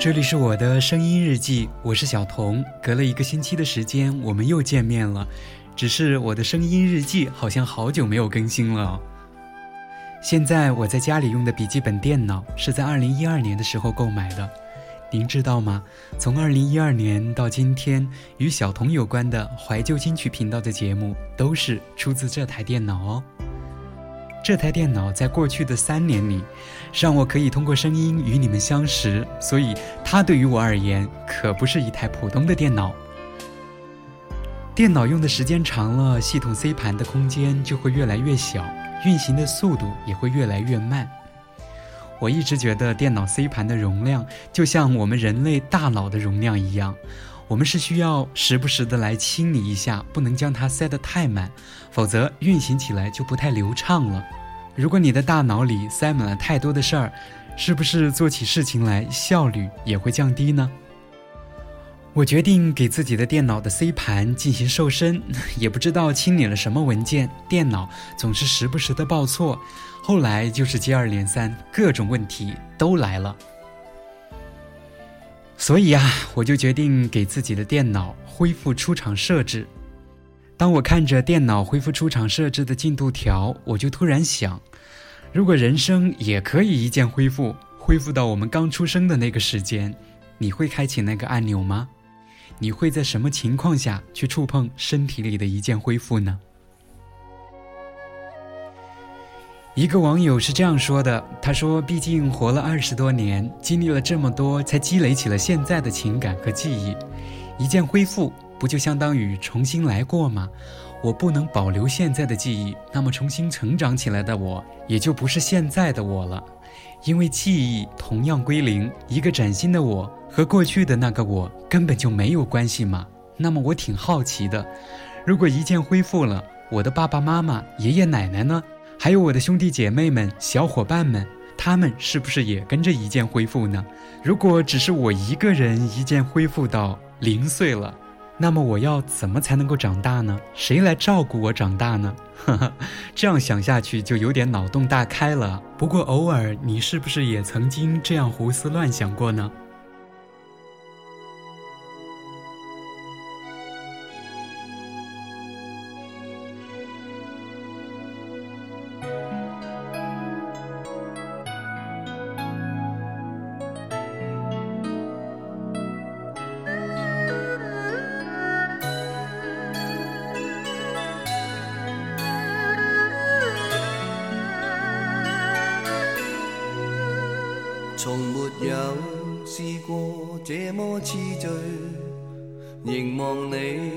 这里是我的声音日记，我是小童。隔了一个星期的时间，我们又见面了。只是我的声音日记好像好久没有更新了。现在我在家里用的笔记本电脑是在二零一二年的时候购买的。您知道吗？从二零一二年到今天，与小童有关的怀旧金曲频道的节目都是出自这台电脑哦。这台电脑在过去的三年里，让我可以通过声音与你们相识，所以它对于我而言可不是一台普通的电脑。电脑用的时间长了，系统 C 盘的空间就会越来越小，运行的速度也会越来越慢。我一直觉得电脑 C 盘的容量就像我们人类大脑的容量一样。我们是需要时不时的来清理一下，不能将它塞得太满，否则运行起来就不太流畅了。如果你的大脑里塞满了太多的事儿，是不是做起事情来效率也会降低呢？我决定给自己的电脑的 C 盘进行瘦身，也不知道清理了什么文件，电脑总是时不时的报错，后来就是接二连三，各种问题都来了。所以啊，我就决定给自己的电脑恢复出厂设置。当我看着电脑恢复出厂设置的进度条，我就突然想：如果人生也可以一键恢复，恢复到我们刚出生的那个时间，你会开启那个按钮吗？你会在什么情况下去触碰身体里的一键恢复呢？一个网友是这样说的：“他说，毕竟活了二十多年，经历了这么多，才积累起了现在的情感和记忆。一键恢复，不就相当于重新来过吗？我不能保留现在的记忆，那么重新成长起来的我，也就不是现在的我了。因为记忆同样归零，一个崭新的我和过去的那个我根本就没有关系嘛。那么我挺好奇的，如果一键恢复了，我的爸爸妈妈、爷爷奶奶呢？”还有我的兄弟姐妹们、小伙伴们，他们是不是也跟着一键恢复呢？如果只是我一个人一键恢复到零岁了，那么我要怎么才能够长大呢？谁来照顾我长大呢？呵呵，这样想下去就有点脑洞大开了。不过偶尔，你是不是也曾经这样胡思乱想过呢？从没有试过这么痴醉，凝望你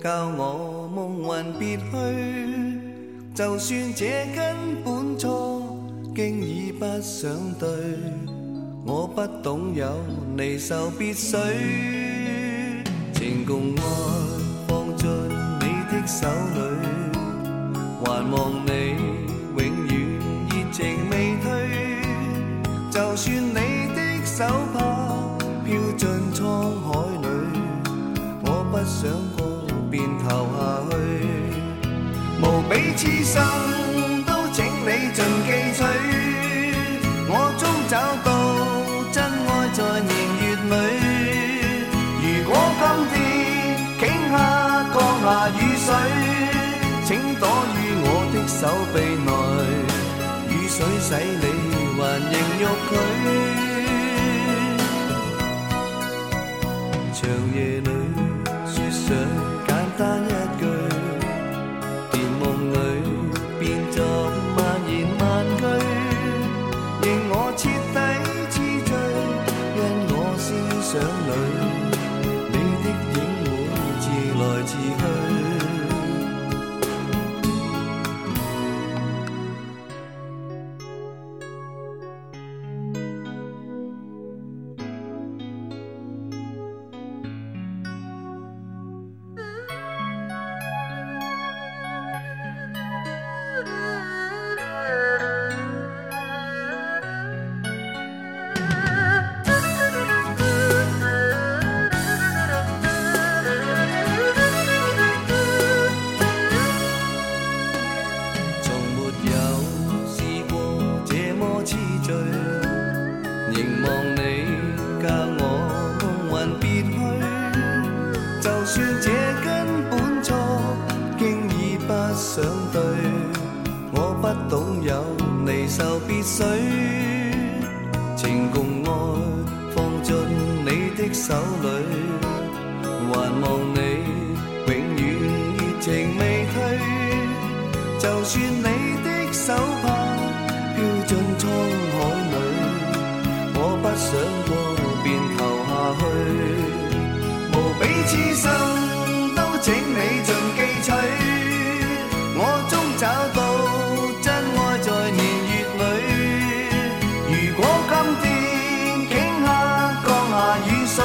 教我梦魂别去。就算这根本错，经已不想对，我不懂有离愁别绪，情共爱放进你的手里，还望你。投下去。无比痴心都请你尽记取，我终找到真爱在年月里。如果今天倾下降下雨水，请躲于我的手臂内，雨水洗你。还仍欲拒，长夜里想里就算你的手帕飘进沧海里，我不想过便投下去，无比痴心都请你尽记取，我终找到真爱在年月里。如果今天顷刻降下雨水，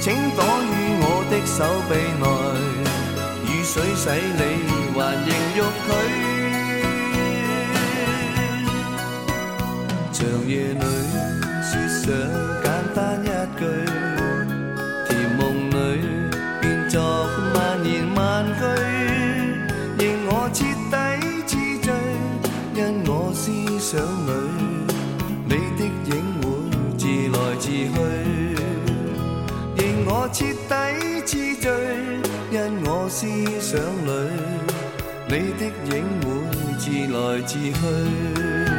请躲于我的手臂内，雨水洗你思想里你的影会自来自去。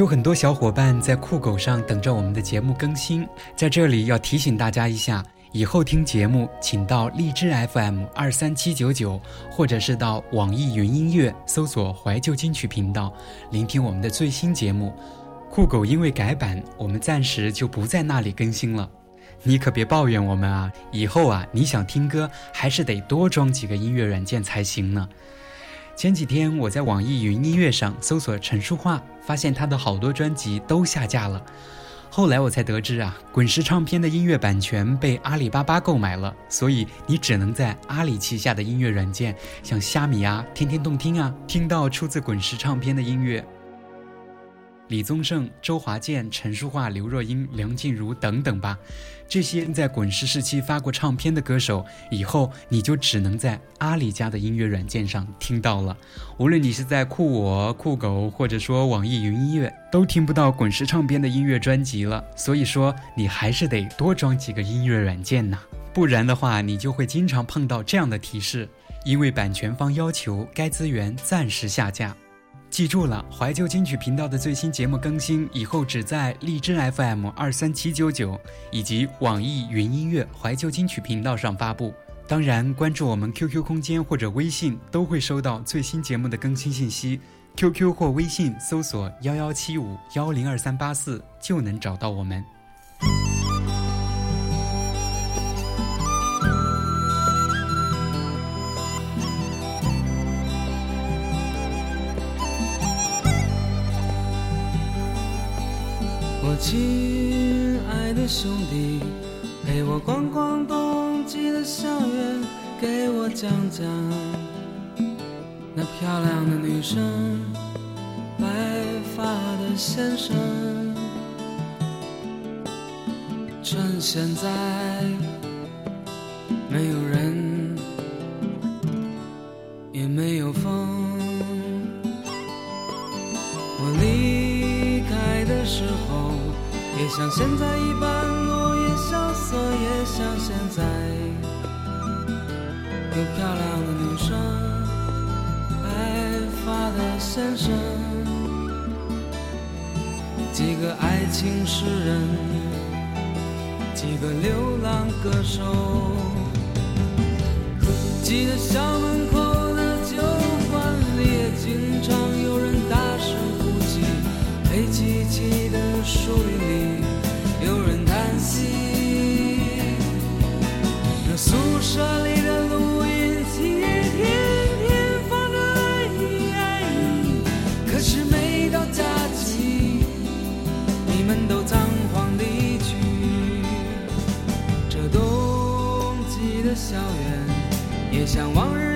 有很多小伙伴在酷狗上等着我们的节目更新，在这里要提醒大家一下，以后听节目请到荔枝 FM 二三七九九，或者是到网易云音乐搜索“怀旧金曲频道”，聆听我们的最新节目。酷狗因为改版，我们暂时就不在那里更新了，你可别抱怨我们啊！以后啊，你想听歌还是得多装几个音乐软件才行呢。前几天我在网易云音乐上搜索陈淑桦，发现她的好多专辑都下架了。后来我才得知啊，滚石唱片的音乐版权被阿里巴巴购买了，所以你只能在阿里旗下的音乐软件，像虾米啊、天天动听啊，听到出自滚石唱片的音乐。李宗盛、周华健、陈淑桦、刘若英、梁静茹等等吧，这些在滚石时期发过唱片的歌手，以后你就只能在阿里家的音乐软件上听到了。无论你是在酷我、酷狗，或者说网易云音乐，都听不到滚石唱片的音乐专辑了。所以说，你还是得多装几个音乐软件呐，不然的话，你就会经常碰到这样的提示：因为版权方要求该资源暂时下架。记住了，怀旧金曲频道的最新节目更新以后只在荔枝 FM 二三七九九以及网易云音乐怀旧金曲频道上发布。当然，关注我们 QQ 空间或者微信都会收到最新节目的更新信息。QQ 或微信搜索幺幺七五幺零二三八四就能找到我们。亲爱的兄弟，陪我逛逛冬季的校园，给我讲讲那漂亮的女生，白发的先生。趁现在没有人，像现在一般落叶萧瑟，也像现在有漂亮的女生，白发的先生，几个爱情诗人，几个流浪歌手，记得校门口的酒馆里也经常有人大声呼吸，黑漆漆的树林里。有人叹息，那宿舍里的录音机也天天放着爱你。可是每到假期，你们都仓皇离去。这冬季的校园，也像往日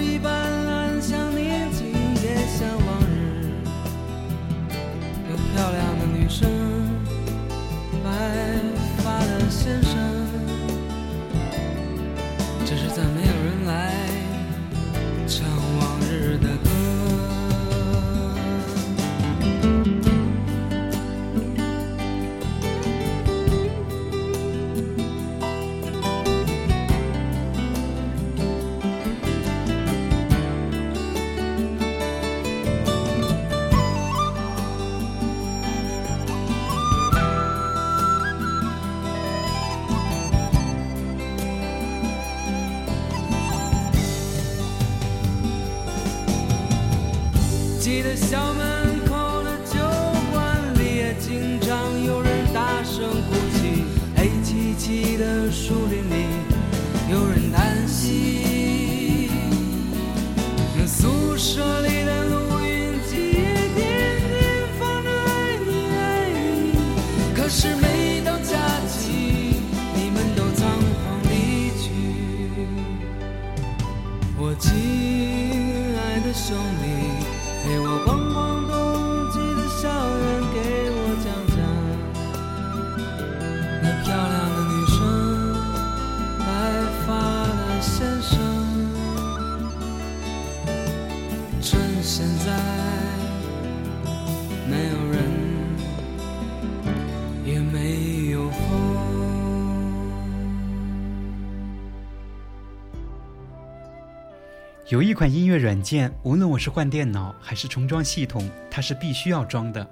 有一款音乐软件，无论我是换电脑还是重装系统，它是必须要装的。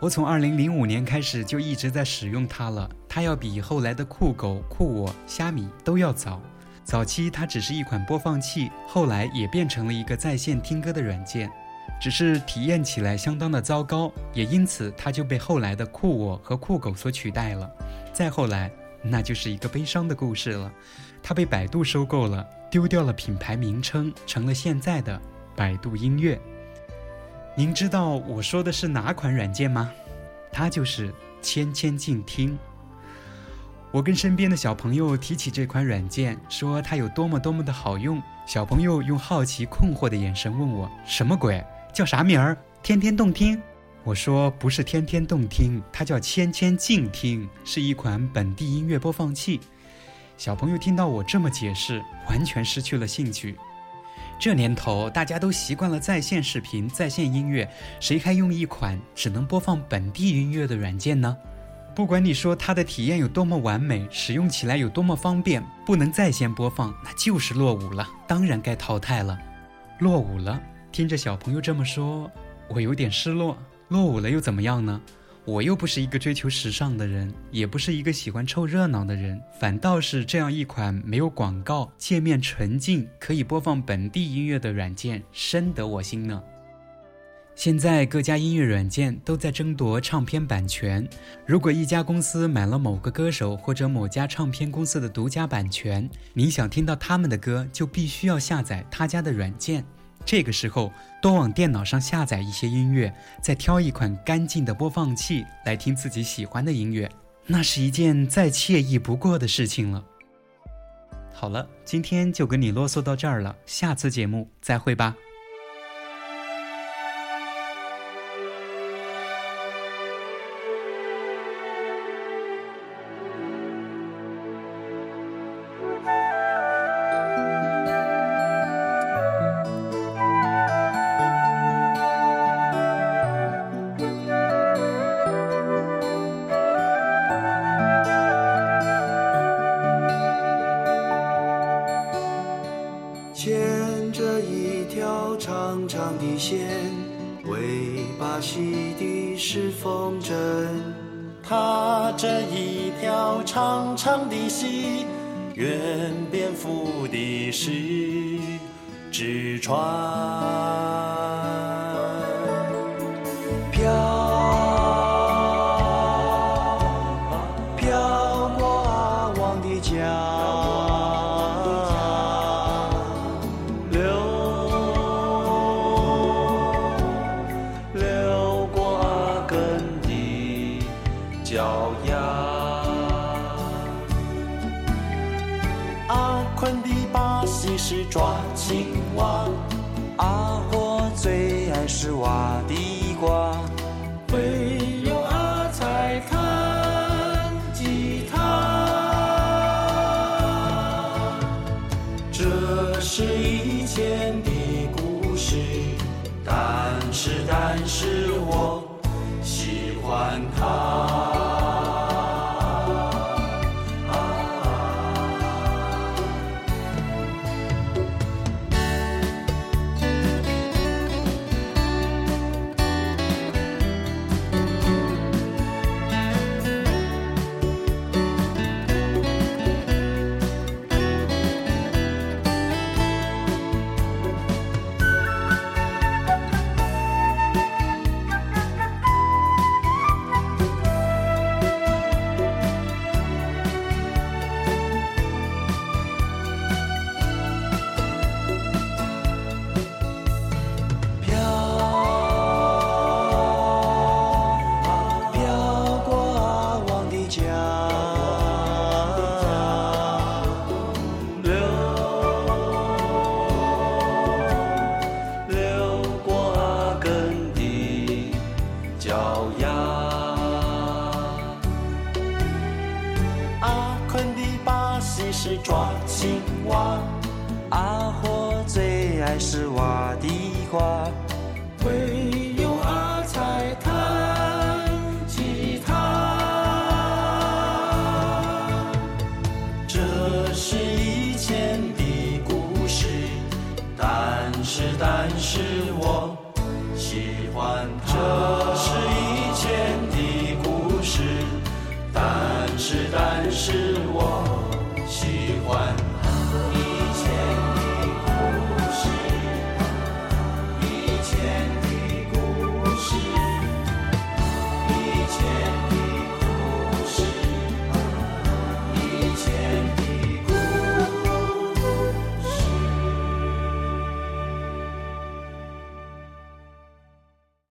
我从2005年开始就一直在使用它了，它要比后来的酷狗、酷我、虾米都要早。早期它只是一款播放器，后来也变成了一个在线听歌的软件，只是体验起来相当的糟糕，也因此它就被后来的酷我和酷狗所取代了。再后来，那就是一个悲伤的故事了，它被百度收购了，丢掉了品牌名称，成了现在的百度音乐。您知道我说的是哪款软件吗？它就是千千静听。我跟身边的小朋友提起这款软件，说它有多么多么的好用。小朋友用好奇困惑的眼神问我：“什么鬼？叫啥名儿？天天动听？”我说：“不是天天动听，它叫千千静听，是一款本地音乐播放器。”小朋友听到我这么解释，完全失去了兴趣。这年头，大家都习惯了在线视频、在线音乐，谁还用一款只能播放本地音乐的软件呢？不管你说它的体验有多么完美，使用起来有多么方便，不能在线播放，那就是落伍了，当然该淘汰了。落伍了，听着小朋友这么说，我有点失落。落伍了又怎么样呢？我又不是一个追求时尚的人，也不是一个喜欢凑热闹的人，反倒是这样一款没有广告、界面纯净、可以播放本地音乐的软件，深得我心呢。现在各家音乐软件都在争夺唱片版权。如果一家公司买了某个歌手或者某家唱片公司的独家版权，您想听到他们的歌，就必须要下载他家的软件。这个时候，多往电脑上下载一些音乐，再挑一款干净的播放器来听自己喜欢的音乐，那是一件再惬意不过的事情了。好了，今天就跟你啰嗦到这儿了，下次节目再会吧。是风筝。踏着一条长长的溪，愿蝙蝠的是纸船。挖，阿火最爱是挖地瓜。唯有阿才弹吉他。这是以前的故事，但是但是我喜欢。这是以前的故事，但是但是我喜欢